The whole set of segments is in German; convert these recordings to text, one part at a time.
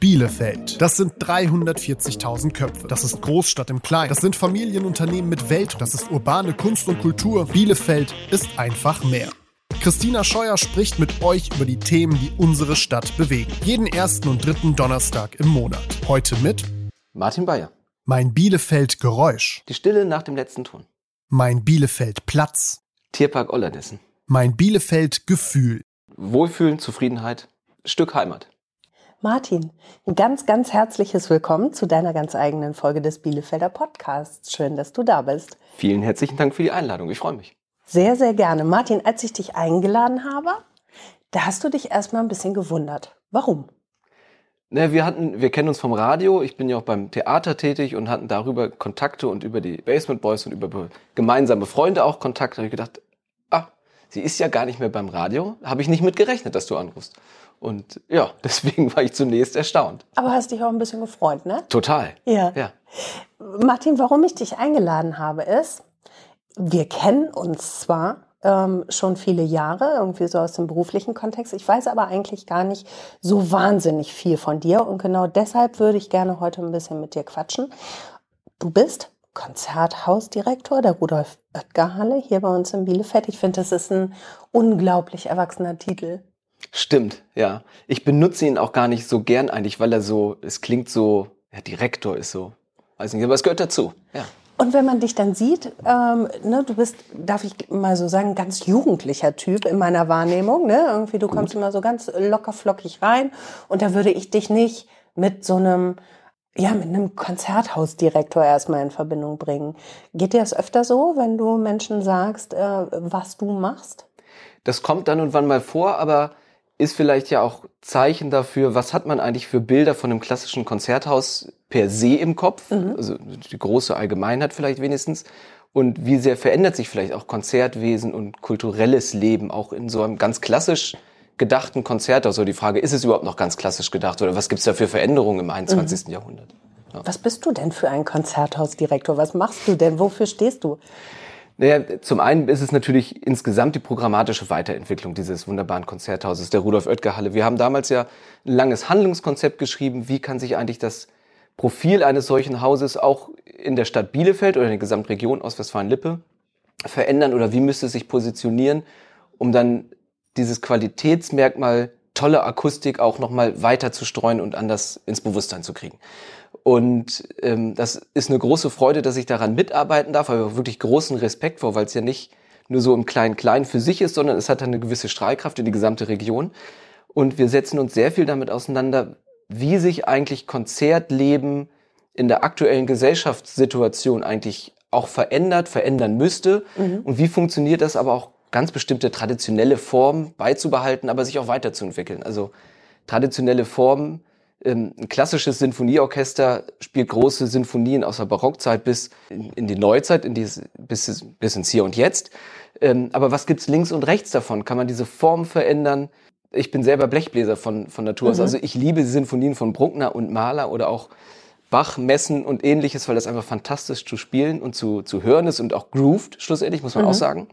Bielefeld. Das sind 340.000 Köpfe. Das ist Großstadt im Kleinen. Das sind Familienunternehmen mit Welt. Das ist urbane Kunst und Kultur. Bielefeld ist einfach mehr. Christina Scheuer spricht mit euch über die Themen, die unsere Stadt bewegen. Jeden ersten und dritten Donnerstag im Monat. Heute mit Martin Bayer. Mein Bielefeld Geräusch. Die Stille nach dem letzten Ton. Mein Bielefeld Platz. Tierpark Ollernissen. Mein Bielefeld Gefühl. Wohlfühlen, Zufriedenheit, Stück Heimat. Martin, ein ganz, ganz herzliches Willkommen zu deiner ganz eigenen Folge des Bielefelder Podcasts. Schön, dass du da bist. Vielen herzlichen Dank für die Einladung. Ich freue mich. Sehr, sehr gerne. Martin, als ich dich eingeladen habe, da hast du dich erstmal ein bisschen gewundert. Warum? Ne, wir hatten, wir kennen uns vom Radio. Ich bin ja auch beim Theater tätig und hatten darüber Kontakte und über die Basement Boys und über gemeinsame Freunde auch Kontakte. Da habe ich gedacht, sie ist ja gar nicht mehr beim Radio. Habe ich nicht mit gerechnet, dass du anrufst. Und ja, deswegen war ich zunächst erstaunt. Aber hast dich auch ein bisschen gefreut, ne? Total. Ja. Ja. Martin, warum ich dich eingeladen habe, ist, wir kennen uns zwar ähm, schon viele Jahre, irgendwie so aus dem beruflichen Kontext. Ich weiß aber eigentlich gar nicht so wahnsinnig viel von dir und genau deshalb würde ich gerne heute ein bisschen mit dir quatschen. Du bist Konzerthausdirektor der Rudolf Oetker Halle hier bei uns in Bielefeld. Ich finde, das ist ein unglaublich erwachsener Titel. Stimmt, ja. Ich benutze ihn auch gar nicht so gern eigentlich, weil er so, es klingt so, ja, Direktor ist so, weiß nicht, aber es gehört dazu, ja. Und wenn man dich dann sieht, ähm, ne, du bist, darf ich mal so sagen, ganz jugendlicher Typ in meiner Wahrnehmung. Ne? Irgendwie, du Gut. kommst immer so ganz locker flockig rein und da würde ich dich nicht mit so einem, ja, mit einem Konzerthausdirektor erstmal in Verbindung bringen. Geht dir das öfter so, wenn du Menschen sagst, äh, was du machst? Das kommt dann und wann mal vor, aber ist vielleicht ja auch Zeichen dafür, was hat man eigentlich für Bilder von einem klassischen Konzerthaus per se im Kopf, mhm. also die große Allgemeinheit vielleicht wenigstens, und wie sehr verändert sich vielleicht auch Konzertwesen und kulturelles Leben auch in so einem ganz klassisch gedachten Konzerthaus. Also die Frage, ist es überhaupt noch ganz klassisch gedacht oder was gibt es da für Veränderungen im 21. Mhm. Jahrhundert? Ja. Was bist du denn für ein Konzerthausdirektor? Was machst du denn? Wofür stehst du? Naja, zum einen ist es natürlich insgesamt die programmatische Weiterentwicklung dieses wunderbaren Konzerthauses, der Rudolf Oetker Halle. Wir haben damals ja ein langes Handlungskonzept geschrieben. Wie kann sich eigentlich das Profil eines solchen Hauses auch in der Stadt Bielefeld oder in der Gesamtregion Ostwestfalen-Lippe verändern oder wie müsste es sich positionieren, um dann dieses Qualitätsmerkmal tolle Akustik auch nochmal weiter zu streuen und anders ins Bewusstsein zu kriegen. Und ähm, das ist eine große Freude, dass ich daran mitarbeiten darf, aber wirklich großen Respekt vor, weil es ja nicht nur so im Klein-Klein für sich ist, sondern es hat eine gewisse Strahlkraft in die gesamte Region. Und wir setzen uns sehr viel damit auseinander, wie sich eigentlich Konzertleben in der aktuellen Gesellschaftssituation eigentlich auch verändert, verändern müsste. Mhm. Und wie funktioniert das aber auch ganz bestimmte traditionelle Formen beizubehalten, aber sich auch weiterzuentwickeln. Also traditionelle Formen ähm, ein klassisches Sinfonieorchester spielt große Sinfonien aus der Barockzeit bis in die Neuzeit, in dieses, bis, bis ins Hier und Jetzt. Ähm, aber was gibt's links und rechts davon? Kann man diese Form verändern? Ich bin selber Blechbläser von, von Natur aus. Mhm. Also ich liebe Sinfonien von Bruckner und Mahler oder auch Bach, Messen und ähnliches, weil das einfach fantastisch zu spielen und zu, zu hören ist und auch grooved, schlussendlich, muss man mhm. auch sagen.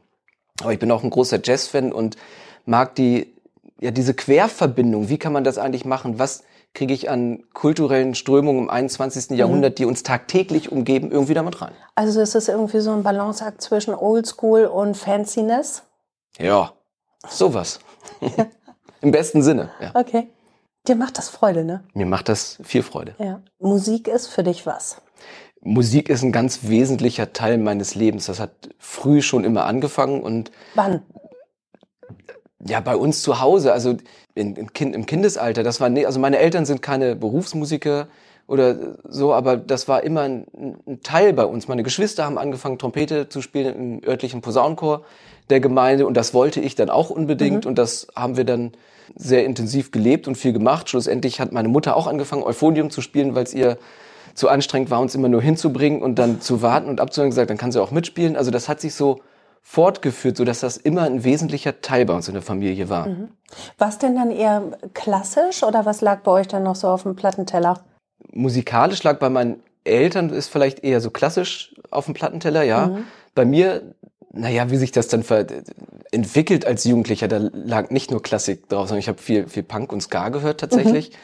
Aber ich bin auch ein großer Jazz-Fan und mag die, ja, diese Querverbindung. Wie kann man das eigentlich machen? Was, kriege ich an kulturellen Strömungen im 21. Mhm. Jahrhundert, die uns tagtäglich umgeben, irgendwie damit rein. Also ist es irgendwie so ein Balanceakt zwischen Oldschool und Fanciness? Ja, sowas. Im besten Sinne. Ja. Okay. Dir macht das Freude, ne? Mir macht das viel Freude. Ja. Musik ist für dich was? Musik ist ein ganz wesentlicher Teil meines Lebens. Das hat früh schon immer angefangen und. Wann? Ja, bei uns zu Hause. Also in, in kind, im Kindesalter, das war, also meine Eltern sind keine Berufsmusiker oder so, aber das war immer ein, ein, Teil bei uns. Meine Geschwister haben angefangen, Trompete zu spielen im örtlichen Posaunenchor der Gemeinde und das wollte ich dann auch unbedingt mhm. und das haben wir dann sehr intensiv gelebt und viel gemacht. Schlussendlich hat meine Mutter auch angefangen, Euphonium zu spielen, weil es ihr zu anstrengend war, uns immer nur hinzubringen und dann zu warten und abzuhören gesagt, dann kann sie auch mitspielen. Also das hat sich so fortgeführt, so dass das immer ein wesentlicher Teil bei uns in der Familie war. Mhm. Was denn dann eher klassisch oder was lag bei euch dann noch so auf dem Plattenteller? Musikalisch lag bei meinen Eltern ist vielleicht eher so klassisch auf dem Plattenteller, ja. Mhm. Bei mir, naja, wie sich das dann entwickelt als Jugendlicher, da lag nicht nur Klassik drauf, sondern ich habe viel, viel Punk und Ska gehört tatsächlich. Mhm.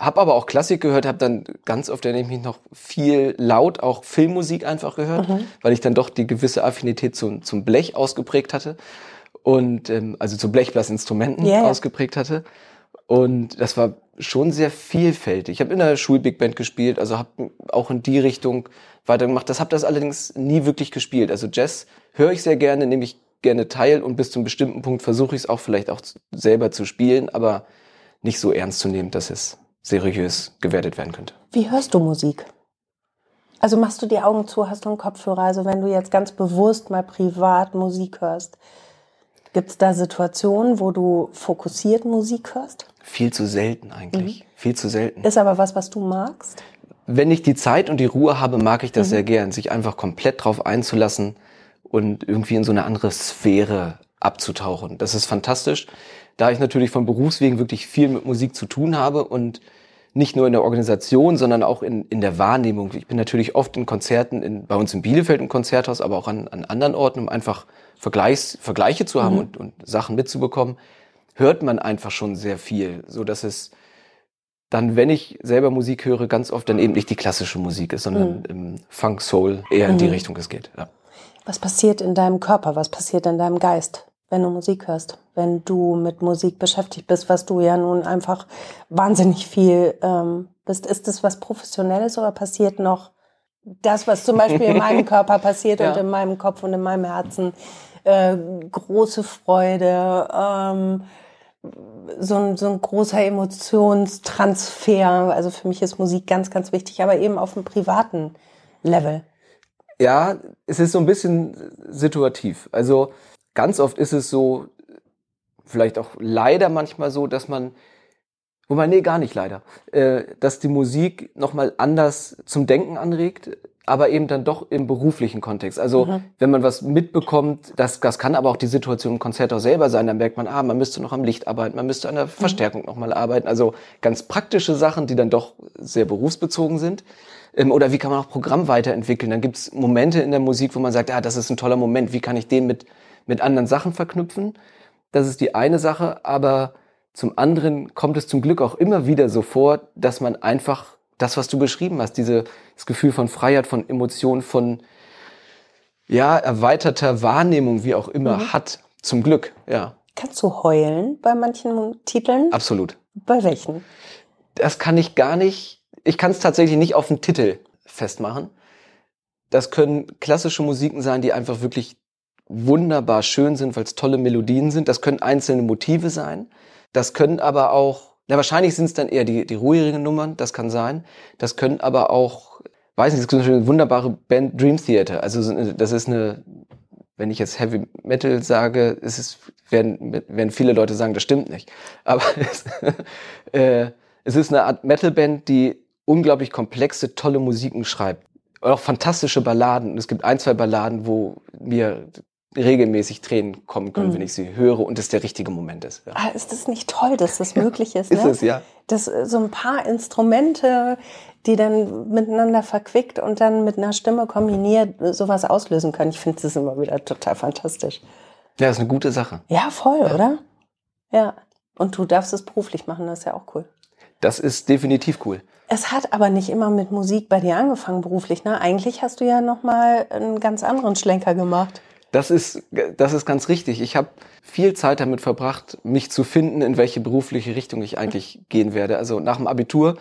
Habe aber auch Klassik gehört, habe dann ganz oft erinnere ich mich noch viel laut auch Filmmusik einfach gehört, mhm. weil ich dann doch die gewisse Affinität zum, zum Blech ausgeprägt hatte und ähm, also zu Blechblasinstrumenten yeah. ausgeprägt hatte. Und das war schon sehr vielfältig. Ich habe in der Schul-Big Band gespielt, also habe auch in die Richtung weitergemacht. Das habe das allerdings nie wirklich gespielt. Also Jazz höre ich sehr gerne, nehme ich gerne teil und bis zu einem bestimmten Punkt versuche ich es auch vielleicht auch selber zu spielen, aber nicht so ernst zu nehmen, dass es seriös gewertet werden könnte. Wie hörst du Musik? Also machst du die Augen zu, hast du einen Kopfhörer? Also wenn du jetzt ganz bewusst mal privat Musik hörst, gibt es da Situationen, wo du fokussiert Musik hörst? Viel zu selten eigentlich. Mhm. Viel zu selten. Ist aber was, was du magst? Wenn ich die Zeit und die Ruhe habe, mag ich das mhm. sehr gern, sich einfach komplett drauf einzulassen und irgendwie in so eine andere Sphäre abzutauchen. Das ist fantastisch. Da ich natürlich von Berufswegen wirklich viel mit Musik zu tun habe und nicht nur in der Organisation, sondern auch in, in der Wahrnehmung. Ich bin natürlich oft in Konzerten, in, bei uns in Bielefeld im Konzerthaus, aber auch an, an anderen Orten, um einfach Vergleichs, Vergleiche zu haben mhm. und, und Sachen mitzubekommen hört man einfach schon sehr viel, so dass es dann, wenn ich selber Musik höre, ganz oft dann eben nicht die klassische Musik ist, sondern mhm. im Funk Soul eher in die mhm. Richtung es geht. Ja. Was passiert in deinem Körper? Was passiert in deinem Geist, wenn du Musik hörst? Wenn du mit Musik beschäftigt bist, was du ja nun einfach wahnsinnig viel ähm, bist. Ist das was Professionelles oder passiert noch das, was zum Beispiel in meinem Körper passiert ja. und in meinem Kopf und in meinem Herzen? Äh, große Freude, ähm, so ein, so ein großer Emotionstransfer. Also für mich ist Musik ganz, ganz wichtig, aber eben auf einem privaten Level. Ja, es ist so ein bisschen situativ. Also ganz oft ist es so, vielleicht auch leider manchmal so, dass man, wobei, nee, gar nicht leider, äh, dass die Musik nochmal anders zum Denken anregt, aber eben dann doch im beruflichen Kontext. Also mhm. wenn man was mitbekommt, das, das kann aber auch die Situation im Konzert auch selber sein, dann merkt man, ah, man müsste noch am Licht arbeiten, man müsste an der mhm. Verstärkung mhm. nochmal arbeiten. Also ganz praktische Sachen, die dann doch sehr berufsbezogen sind. Ähm, oder wie kann man auch Programm weiterentwickeln? Dann gibt es Momente in der Musik, wo man sagt, ah, das ist ein toller Moment, wie kann ich den mit, mit anderen Sachen verknüpfen? Das ist die eine Sache, aber zum anderen kommt es zum Glück auch immer wieder so vor, dass man einfach das, was du beschrieben hast, diese, das Gefühl von Freiheit, von Emotionen, von ja, erweiterter Wahrnehmung, wie auch immer, mhm. hat. Zum Glück, ja. Kannst du heulen bei manchen Titeln? Absolut. Bei welchen? Das kann ich gar nicht. Ich kann es tatsächlich nicht auf den Titel festmachen. Das können klassische Musiken sein, die einfach wirklich wunderbar schön sind, weil es tolle Melodien sind. Das können einzelne Motive sein. Das können aber auch na, wahrscheinlich sind es dann eher die, die ruhigeren Nummern, das kann sein. Das können aber auch, weiß nicht, das ist eine wunderbare Band Dream Theater. Also das ist eine, wenn ich jetzt Heavy Metal sage, ist es, werden, werden viele Leute sagen, das stimmt nicht. Aber es, äh, es ist eine Art Metal-Band, die unglaublich komplexe, tolle Musiken schreibt. Auch fantastische Balladen. Und es gibt ein, zwei Balladen, wo mir regelmäßig Tränen kommen können, mhm. wenn ich sie höre und es der richtige Moment ist. Ja. Ah, ist das nicht toll, dass das möglich ist? ist ne? es, ja. Dass äh, so ein paar Instrumente, die dann miteinander verquickt und dann mit einer Stimme kombiniert äh, sowas auslösen können. Ich finde das immer wieder total fantastisch. Ja, ist eine gute Sache. Ja, voll, ja. oder? Ja. Und du darfst es beruflich machen, das ist ja auch cool. Das ist definitiv cool. Es hat aber nicht immer mit Musik bei dir angefangen beruflich, ne? Eigentlich hast du ja noch mal einen ganz anderen Schlenker gemacht. Das ist, das ist ganz richtig. Ich habe viel Zeit damit verbracht, mich zu finden, in welche berufliche Richtung ich eigentlich gehen werde. Also nach dem Abitur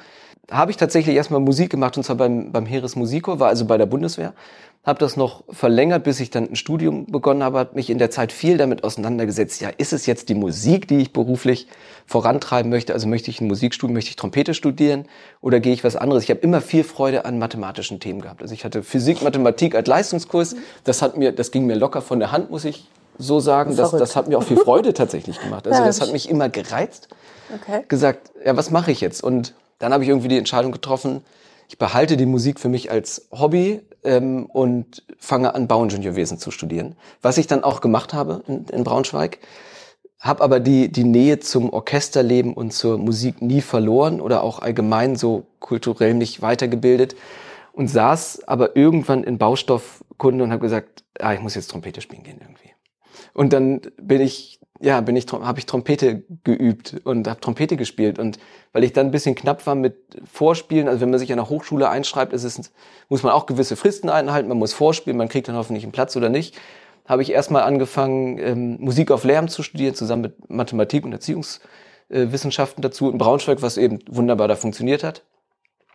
habe ich tatsächlich erstmal Musik gemacht und zwar beim, beim Heeresmusikchor, war also bei der Bundeswehr habe das noch verlängert, bis ich dann ein Studium begonnen habe, habe mich in der Zeit viel damit auseinandergesetzt. Ja, ist es jetzt die Musik, die ich beruflich vorantreiben möchte? Also möchte ich ein Musikstudium, möchte ich Trompete studieren oder gehe ich was anderes? Ich habe immer viel Freude an mathematischen Themen gehabt. Also ich hatte Physik, Mathematik als Leistungskurs. Das hat mir, das ging mir locker von der Hand, muss ich so sagen. Das, das hat mir auch viel Freude tatsächlich gemacht. Also das hat mich immer gereizt. Okay. Gesagt, ja, was mache ich jetzt? Und dann habe ich irgendwie die Entscheidung getroffen, ich behalte die Musik für mich als Hobby ähm, und fange an, Bauingenieurwesen zu studieren. Was ich dann auch gemacht habe in, in Braunschweig. Habe aber die, die Nähe zum Orchesterleben und zur Musik nie verloren oder auch allgemein so kulturell nicht weitergebildet und saß aber irgendwann in Baustoffkunde und habe gesagt, ah, ich muss jetzt Trompete spielen gehen irgendwie. Und dann bin ich ja, bin ich habe ich Trompete geübt und habe Trompete gespielt. Und weil ich dann ein bisschen knapp war mit Vorspielen, also wenn man sich an der Hochschule einschreibt, ist es, muss man auch gewisse Fristen einhalten, man muss vorspielen, man kriegt dann hoffentlich einen Platz oder nicht, habe ich erstmal angefangen ähm, Musik auf Lärm zu studieren zusammen mit Mathematik und Erziehungswissenschaften dazu in Braunschweig, was eben wunderbar da funktioniert hat.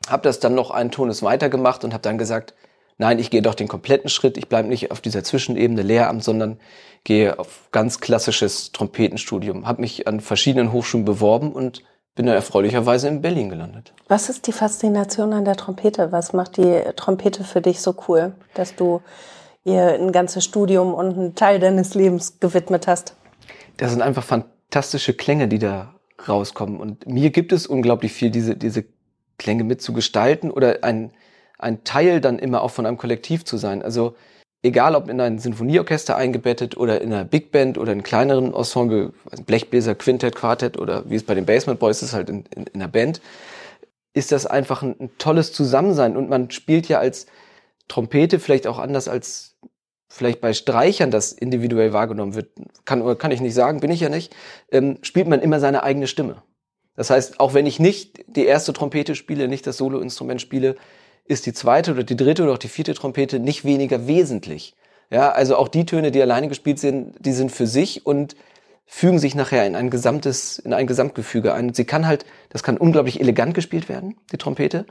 Habe das dann noch einen Tones weitergemacht und habe dann gesagt, nein, ich gehe doch den kompletten Schritt, ich bleibe nicht auf dieser Zwischenebene Lehramt, sondern gehe auf ganz klassisches Trompetenstudium. Habe mich an verschiedenen Hochschulen beworben und bin dann erfreulicherweise in Berlin gelandet. Was ist die Faszination an der Trompete? Was macht die Trompete für dich so cool, dass du ihr ein ganzes Studium und einen Teil deines Lebens gewidmet hast? Das sind einfach fantastische Klänge, die da rauskommen. Und mir gibt es unglaublich viel, diese, diese Klänge mitzugestalten oder ein, ein Teil dann immer auch von einem Kollektiv zu sein. Also egal ob in ein Sinfonieorchester eingebettet oder in einer Big Band oder in kleineren Ensemble, Blechbläser, Quintett, Quartett oder wie es bei den Basement Boys ist, halt in, in, in einer Band, ist das einfach ein, ein, tolles Zusammensein. Und man spielt ja als Trompete vielleicht auch anders als vielleicht bei Streichern das individuell wahrgenommen wird. Kann, kann ich nicht sagen, bin ich ja nicht, ähm, spielt man immer seine eigene Stimme. Das heißt, auch wenn ich nicht die erste Trompete spiele, nicht das Soloinstrument spiele, ist die zweite oder die dritte oder auch die vierte Trompete nicht weniger wesentlich. Ja, also auch die Töne, die alleine gespielt sind, die sind für sich und fügen sich nachher in ein gesamtes, in ein Gesamtgefüge ein. Sie kann halt, das kann unglaublich elegant gespielt werden, die Trompete.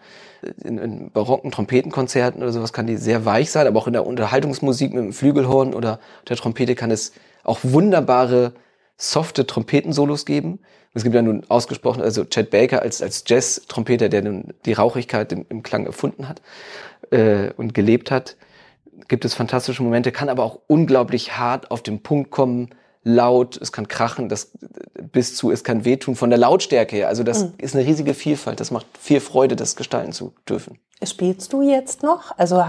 In, in barocken Trompetenkonzerten oder sowas kann die sehr weich sein, aber auch in der Unterhaltungsmusik mit dem Flügelhorn oder der Trompete kann es auch wunderbare, softe Trompetensolos geben. Es gibt ja nun ausgesprochen, also Chad Baker als, als Jazz-Trompeter, der nun die Rauchigkeit im, im Klang erfunden hat äh, und gelebt hat, gibt es fantastische Momente, kann aber auch unglaublich hart auf den Punkt kommen, laut, es kann krachen, das bis zu, es kann wehtun von der Lautstärke her. Also das mhm. ist eine riesige Vielfalt. Das macht viel Freude, das gestalten zu dürfen. Spielst du jetzt noch? Also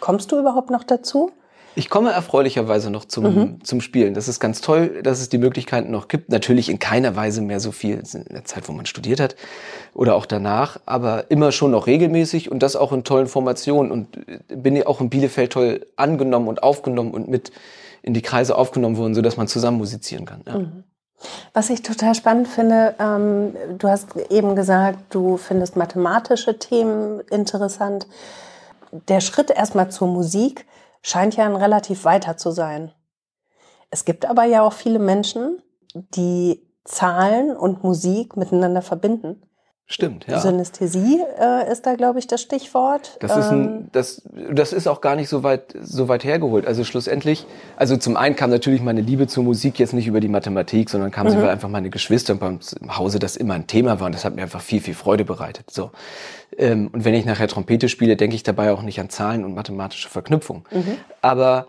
kommst du überhaupt noch dazu? Ich komme erfreulicherweise noch zum, mhm. zum Spielen. Das ist ganz toll, dass es die Möglichkeiten noch gibt. Natürlich in keiner Weise mehr so viel in der Zeit, wo man studiert hat oder auch danach, aber immer schon noch regelmäßig und das auch in tollen Formationen und bin ja auch in Bielefeld toll angenommen und aufgenommen und mit in die Kreise aufgenommen worden, so dass man zusammen musizieren kann. Ja. Mhm. Was ich total spannend finde, ähm, du hast eben gesagt, du findest mathematische Themen interessant. Der Schritt erstmal zur Musik scheint ja ein relativ weiter zu sein. Es gibt aber ja auch viele Menschen, die Zahlen und Musik miteinander verbinden. Stimmt, ja. Synästhesie äh, ist da, glaube ich, das Stichwort. Das ist, ein, ähm, das, das ist auch gar nicht so weit, so weit hergeholt. Also schlussendlich, also zum einen kam natürlich meine Liebe zur Musik jetzt nicht über die Mathematik, sondern kam mhm. sie, weil einfach meine Geschwister und beim Hause das immer ein Thema war und das hat mir einfach viel, viel Freude bereitet. So. Ähm, und wenn ich nachher Trompete spiele, denke ich dabei auch nicht an Zahlen und mathematische Verknüpfungen. Mhm. Aber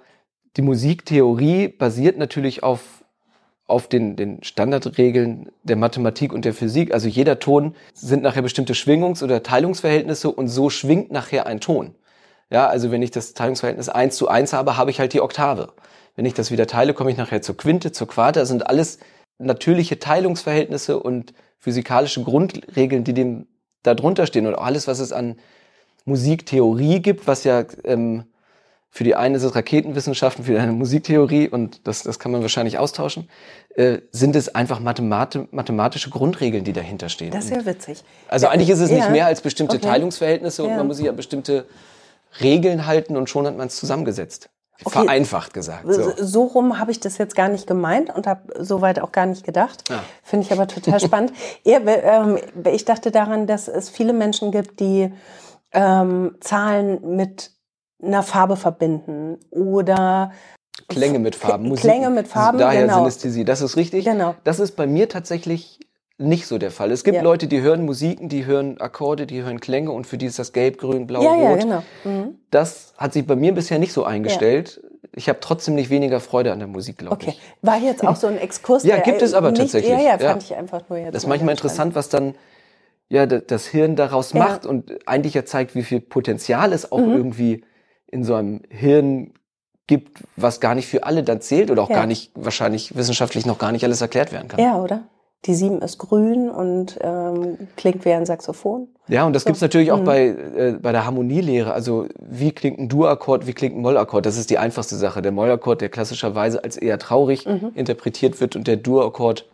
die Musiktheorie basiert natürlich auf auf den, den Standardregeln der Mathematik und der Physik. Also jeder Ton sind nachher bestimmte Schwingungs- oder Teilungsverhältnisse und so schwingt nachher ein Ton. Ja, also wenn ich das Teilungsverhältnis eins zu eins habe, habe ich halt die Oktave. Wenn ich das wieder teile, komme ich nachher zur Quinte, zur Quarte. Das sind alles natürliche Teilungsverhältnisse und physikalische Grundregeln, die dem da drunter stehen. Und auch alles, was es an Musiktheorie gibt, was ja ähm, für die eine ist es Raketenwissenschaften, für die eine Musiktheorie und das, das kann man wahrscheinlich austauschen. Äh, sind es einfach Mathemat mathematische Grundregeln, die dahinter stehen. Das ist ja witzig. Also ja, eigentlich ist es ja. nicht mehr als bestimmte okay. Teilungsverhältnisse und man muss sich an bestimmte Regeln halten und schon hat man es zusammengesetzt. Okay. Vereinfacht gesagt. So, so rum habe ich das jetzt gar nicht gemeint und habe soweit auch gar nicht gedacht. Ja. Finde ich aber total spannend. Ja, ähm, ich dachte daran, dass es viele Menschen gibt, die ähm, Zahlen mit einer Farbe verbinden oder Klänge mit Farben, Musik. Klänge mit Farben, daher genau. Synästhesie. Das ist richtig. Genau. Das ist bei mir tatsächlich nicht so der Fall. Es gibt ja. Leute, die hören Musiken, die hören Akkorde, die hören Klänge und für die ist das Gelb, Grün, Blau, ja, Rot. Ja, genau. Mhm. Das hat sich bei mir bisher nicht so eingestellt. Ja. Ich habe trotzdem nicht weniger Freude an der Musik, glaube okay. ich. War jetzt auch so ein Exkurs. ja, gibt es aber nicht, tatsächlich. Ja, ja, fand ich einfach nur jetzt. Das ist manchmal interessant, was dann ja das Hirn daraus macht und eigentlich ja zeigt, wie viel Potenzial es auch mhm. irgendwie in so einem Hirn gibt, was gar nicht für alle dann zählt oder auch ja. gar nicht wahrscheinlich wissenschaftlich noch gar nicht alles erklärt werden kann. Ja, oder? die Sieben ist grün und ähm, klingt wie ein Saxophon. Ja, und das so. gibt's natürlich auch mhm. bei, äh, bei der Harmonielehre. Also wie klingt ein Dur-Akkord, wie klingt ein Mollakkord? Das ist die einfachste Sache. Der Mollakkord, der klassischerweise als eher traurig mhm. interpretiert wird und der Dur-Akkord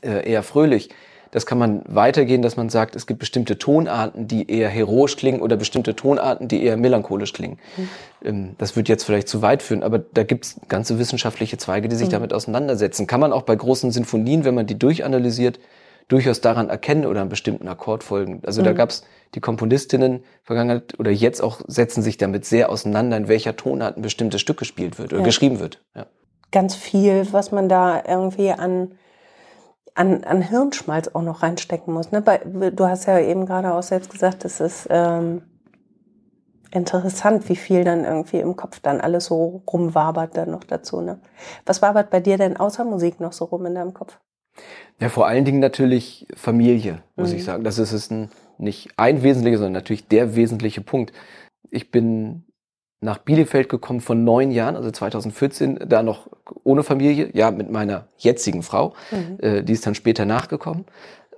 äh, eher fröhlich. Das kann man weitergehen, dass man sagt, es gibt bestimmte Tonarten, die eher heroisch klingen oder bestimmte Tonarten, die eher melancholisch klingen. Mhm. Das wird jetzt vielleicht zu weit führen, aber da gibt es ganze wissenschaftliche Zweige, die sich mhm. damit auseinandersetzen. Kann man auch bei großen Sinfonien, wenn man die durchanalysiert, durchaus daran erkennen oder einen bestimmten Akkord folgen. Also mhm. da gab es die Komponistinnen Vergangenheit oder jetzt auch setzen sich damit sehr auseinander, in welcher Tonart ein bestimmtes Stück gespielt wird oder ja. geschrieben wird. Ja. Ganz viel, was man da irgendwie an an, an Hirnschmalz auch noch reinstecken muss. Ne? Bei, du hast ja eben gerade auch selbst gesagt, es ist ähm, interessant, wie viel dann irgendwie im Kopf dann alles so rumwabert dann noch dazu. Ne? Was wabert bei dir denn außer Musik noch so rum in deinem Kopf? Ja, vor allen Dingen natürlich Familie, muss mhm. ich sagen. Das ist es ein, nicht ein wesentlicher, sondern natürlich der wesentliche Punkt. Ich bin nach Bielefeld gekommen von neun Jahren, also 2014, da noch ohne Familie, ja, mit meiner jetzigen Frau. Mhm. Äh, die ist dann später nachgekommen.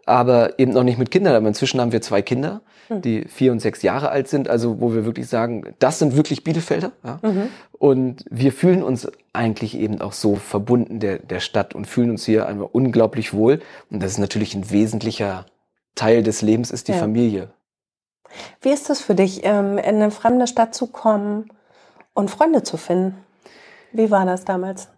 Aber eben noch nicht mit Kindern. Aber inzwischen haben wir zwei Kinder, mhm. die vier und sechs Jahre alt sind. Also wo wir wirklich sagen, das sind wirklich Bielefelder. Ja? Mhm. Und wir fühlen uns eigentlich eben auch so verbunden der, der Stadt und fühlen uns hier einfach unglaublich wohl. Und das ist natürlich ein wesentlicher Teil des Lebens, ist die ja. Familie. Wie ist es für dich, ähm, in eine fremde Stadt zu kommen und Freunde zu finden? Wie war das damals?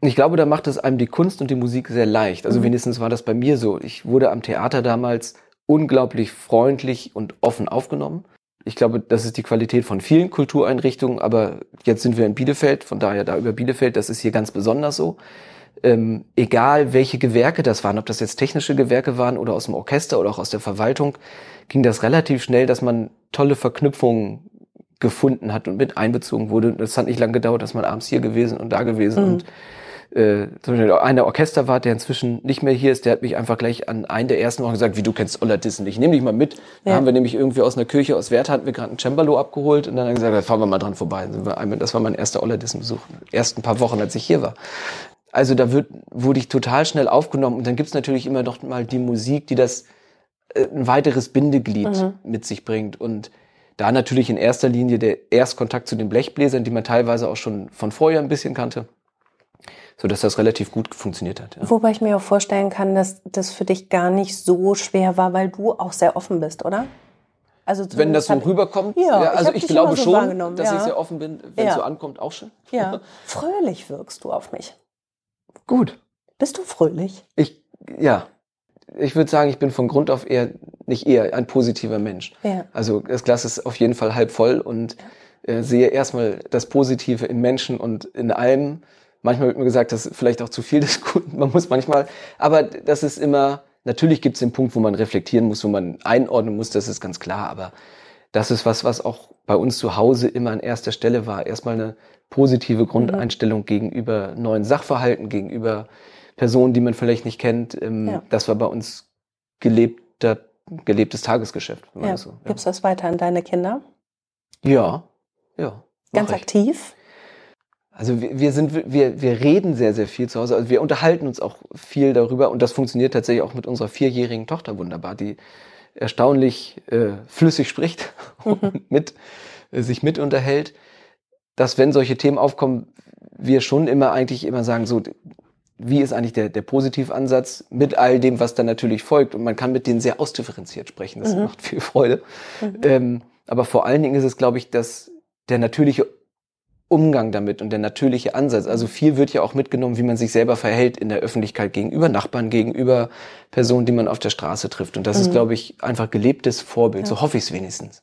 Ich glaube, da macht es einem die Kunst und die Musik sehr leicht. Also mhm. wenigstens war das bei mir so. Ich wurde am Theater damals unglaublich freundlich und offen aufgenommen. Ich glaube, das ist die Qualität von vielen Kultureinrichtungen, aber jetzt sind wir in Bielefeld, von daher da über Bielefeld, das ist hier ganz besonders so. Ähm, egal welche Gewerke das waren, ob das jetzt technische Gewerke waren oder aus dem Orchester oder auch aus der Verwaltung, ging das relativ schnell, dass man tolle Verknüpfungen gefunden hat und mit einbezogen wurde. Das hat nicht lange gedauert, dass man abends hier gewesen und da gewesen mhm. und äh, zum Beispiel einer Orchesterwart, der inzwischen nicht mehr hier ist, der hat mich einfach gleich an einen der ersten Wochen gesagt, wie du kennst Ola Dissen, ich nehme dich mal mit. Ja. Da haben wir nämlich irgendwie aus einer Kirche aus Wert hatten wir gerade ein Cembalo abgeholt und dann haben wir gesagt, fahren wir mal dran vorbei. Das war mein erster Ola Dissen Besuch, ersten paar Wochen, als ich hier war. Also da wird, wurde ich total schnell aufgenommen und dann gibt's natürlich immer noch mal die Musik, die das äh, ein weiteres Bindeglied mhm. mit sich bringt und da natürlich in erster Linie der Erstkontakt zu den Blechbläsern, die man teilweise auch schon von vorher ein bisschen kannte, so dass das relativ gut funktioniert hat. Ja. Wobei ich mir auch vorstellen kann, dass das für dich gar nicht so schwer war, weil du auch sehr offen bist, oder? Also wenn das so rüberkommt, ja, ja also ich, ich glaube so schon, dass ja. ich sehr offen bin, wenn es so ankommt, auch schon. Ja, fröhlich wirkst du auf mich. Gut. Bist du fröhlich? Ich, ja. Ich würde sagen, ich bin von Grund auf eher, nicht eher, ein positiver Mensch. Ja. Also das Glas ist auf jeden Fall halb voll und äh, sehe erstmal das Positive in Menschen und in allem. Manchmal wird mir gesagt, dass vielleicht auch zu viel des Guten, man muss manchmal, aber das ist immer, natürlich gibt es den Punkt, wo man reflektieren muss, wo man einordnen muss, das ist ganz klar, aber das ist was, was auch bei uns zu Hause immer an erster Stelle war. Erstmal eine positive mhm. Grundeinstellung mhm. gegenüber neuen Sachverhalten, gegenüber Personen, die man vielleicht nicht kennt. Ähm, ja. Das war bei uns gelebter, gelebtes Tagesgeschäft. Ja. So, ja. Gibst du das weiter an deine Kinder? Ja, ja. Ganz aktiv? Also wir, wir sind, wir, wir reden sehr, sehr viel zu Hause. Also wir unterhalten uns auch viel darüber und das funktioniert tatsächlich auch mit unserer vierjährigen Tochter wunderbar, die erstaunlich äh, flüssig spricht und mit, äh, sich mit unterhält dass wenn solche Themen aufkommen, wir schon immer eigentlich immer sagen, so, wie ist eigentlich der, der Positivansatz mit all dem, was dann natürlich folgt. Und man kann mit denen sehr ausdifferenziert sprechen. Das mhm. macht viel Freude. Mhm. Ähm, aber vor allen Dingen ist es, glaube ich, dass der natürliche Umgang damit und der natürliche Ansatz. Also viel wird ja auch mitgenommen, wie man sich selber verhält in der Öffentlichkeit gegenüber Nachbarn, gegenüber Personen, die man auf der Straße trifft. Und das mhm. ist, glaube ich, einfach gelebtes Vorbild. Ja. So hoffe ich es wenigstens.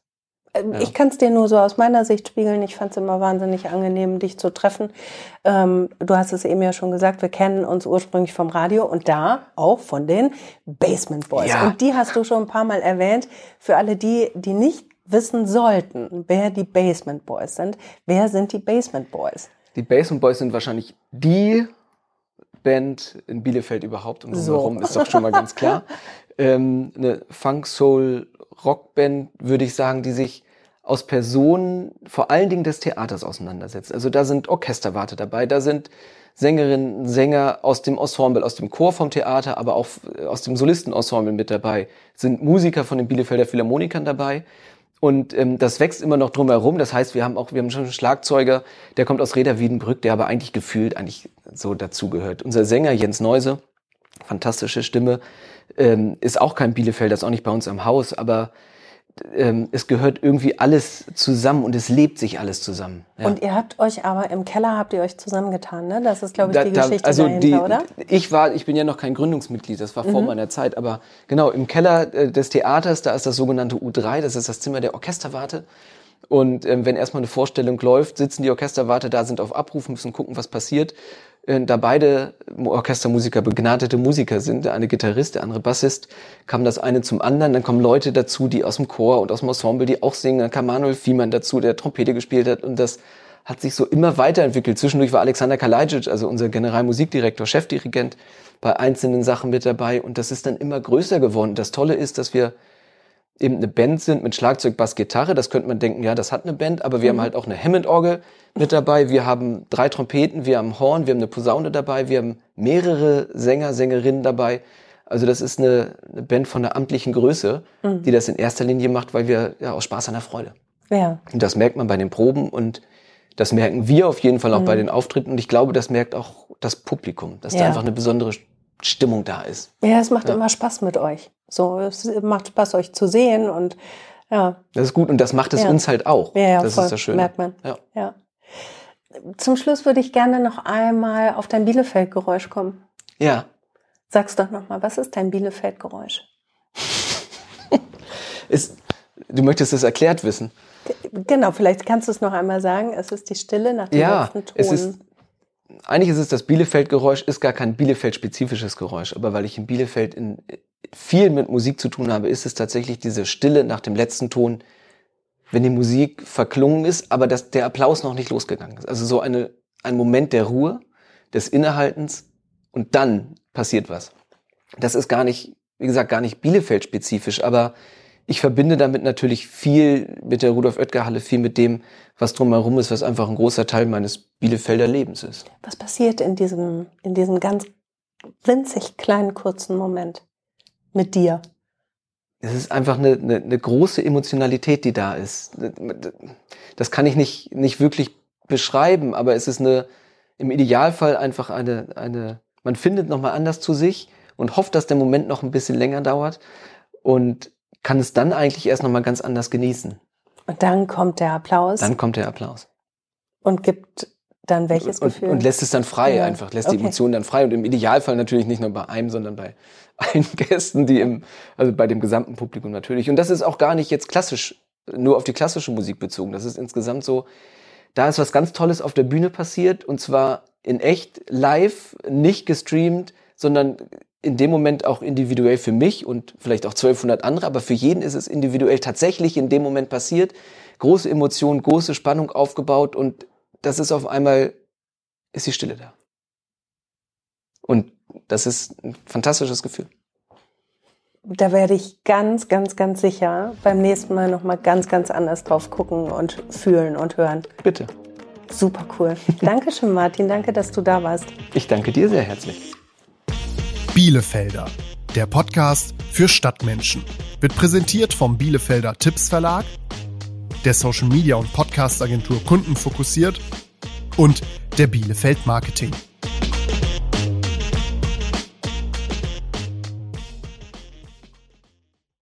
Ja. Ich kann es dir nur so aus meiner Sicht spiegeln. Ich fand es immer wahnsinnig angenehm, dich zu treffen. Ähm, du hast es eben ja schon gesagt, wir kennen uns ursprünglich vom Radio und da auch von den Basement Boys. Ja. Und die hast du schon ein paar Mal erwähnt. Für alle die, die nicht wissen sollten, wer die Basement Boys sind. Wer sind die Basement Boys? Die Basement Boys sind wahrscheinlich die Band in Bielefeld überhaupt und so. ist doch schon mal ganz klar. ähm, eine Funk Soul Rockband, würde ich sagen, die sich aus Personen vor allen Dingen des Theaters auseinandersetzt. Also da sind Orchesterwarte dabei, da sind Sängerinnen, Sänger aus dem Ensemble, aus dem Chor vom Theater, aber auch aus dem Solistenensemble mit dabei. Sind Musiker von den Bielefelder Philharmonikern dabei. Und ähm, das wächst immer noch drumherum. Das heißt, wir haben auch, wir haben schon einen Schlagzeuger, der kommt aus Reda Wiedenbrück, der aber eigentlich gefühlt eigentlich so dazugehört. Unser Sänger Jens Neuse, fantastische Stimme, ähm, ist auch kein Bielefelder, ist auch nicht bei uns am Haus, aber ähm, es gehört irgendwie alles zusammen und es lebt sich alles zusammen. Ja. Und ihr habt euch aber im Keller habt ihr euch zusammengetan, ne? Das ist, glaube ich, die da, Geschichte also dahinter, die, oder? Ich war, ich bin ja noch kein Gründungsmitglied, das war vor mhm. meiner Zeit, aber genau im Keller äh, des Theaters, da ist das sogenannte U3, das ist das Zimmer der Orchesterwarte. Und ähm, wenn erstmal eine Vorstellung läuft, sitzen die Orchesterwarte da, sind auf Abruf, müssen gucken, was passiert. Äh, da beide Orchestermusiker begnadete Musiker sind, der eine Gitarrist, der andere Bassist, kam das eine zum anderen. Dann kommen Leute dazu, die aus dem Chor und aus dem Ensemble, die auch singen. Dann kam Manuel Fiemann dazu, der Trompete gespielt hat. Und das hat sich so immer weiterentwickelt. Zwischendurch war Alexander Kalajdzic, also unser Generalmusikdirektor, Chefdirigent, bei einzelnen Sachen mit dabei. Und das ist dann immer größer geworden. Das Tolle ist, dass wir eben eine Band sind mit Schlagzeug, Bass, Gitarre. Das könnte man denken, ja, das hat eine Band, aber wir mhm. haben halt auch eine Hammond-Orgel mit dabei. Wir haben drei Trompeten, wir haben Horn, wir haben eine Posaune dabei, wir haben mehrere Sänger, Sängerinnen dabei. Also das ist eine, eine Band von einer amtlichen Größe, mhm. die das in erster Linie macht, weil wir ja aus Spaß an der Freude. Ja. Und das merkt man bei den Proben und das merken wir auf jeden Fall auch mhm. bei den Auftritten und ich glaube, das merkt auch das Publikum, dass ja. da einfach eine besondere Stimmung da ist. Ja, es macht ja. immer Spaß mit euch. So, es macht Spaß, euch zu sehen und ja. Das ist gut und das macht es ja. uns halt auch. Ja, ja, das voll. ist das Schöne. Merkt man. Ja. ja. Zum Schluss würde ich gerne noch einmal auf dein Bielefeld-Geräusch kommen. Ja. Sag's doch nochmal, was ist dein Bielefeld-Geräusch? du möchtest es erklärt wissen. Genau, vielleicht kannst du es noch einmal sagen. Es ist die Stille nach dem ja, letzten Ton. Es ist, eigentlich ist es das Bielefeld-Geräusch, ist gar kein Bielefeld-spezifisches Geräusch, aber weil ich in Bielefeld in, viel mit Musik zu tun habe, ist es tatsächlich diese Stille nach dem letzten Ton, wenn die Musik verklungen ist, aber dass der Applaus noch nicht losgegangen ist. Also so eine, ein Moment der Ruhe, des Innehaltens und dann passiert was. Das ist gar nicht, wie gesagt, gar nicht Bielefeld-spezifisch, aber ich verbinde damit natürlich viel mit der Rudolf Oetker Halle, viel mit dem, was drumherum ist, was einfach ein großer Teil meines Bielefelder Lebens ist. Was passiert in diesem, in diesem ganz winzig kleinen kurzen Moment mit dir? Es ist einfach eine, eine, eine große Emotionalität, die da ist. Das kann ich nicht, nicht wirklich beschreiben, aber es ist eine, im Idealfall einfach eine, eine, man findet nochmal anders zu sich und hofft, dass der Moment noch ein bisschen länger dauert. Und kann es dann eigentlich erst nochmal ganz anders genießen. Und dann kommt der Applaus. Dann kommt der Applaus. Und gibt dann welches und, Gefühl? Und lässt es dann frei ja. einfach, lässt okay. die Emotionen dann frei. Und im Idealfall natürlich nicht nur bei einem, sondern bei allen Gästen, die im, also bei dem gesamten Publikum natürlich. Und das ist auch gar nicht jetzt klassisch, nur auf die klassische Musik bezogen. Das ist insgesamt so, da ist was ganz Tolles auf der Bühne passiert und zwar in echt live, nicht gestreamt, sondern in dem Moment auch individuell für mich und vielleicht auch 1200 andere, aber für jeden ist es individuell tatsächlich in dem Moment passiert. Große Emotionen, große Spannung aufgebaut und das ist auf einmal, ist die Stille da. Und das ist ein fantastisches Gefühl. Da werde ich ganz, ganz, ganz sicher beim nächsten Mal nochmal ganz, ganz anders drauf gucken und fühlen und hören. Bitte. Super cool. Dankeschön, Martin. Danke, dass du da warst. Ich danke dir sehr herzlich. Bielefelder, der Podcast für Stadtmenschen, wird präsentiert vom Bielefelder Tipps Verlag, der Social Media und Podcast Agentur Kunden fokussiert und der Bielefeld Marketing.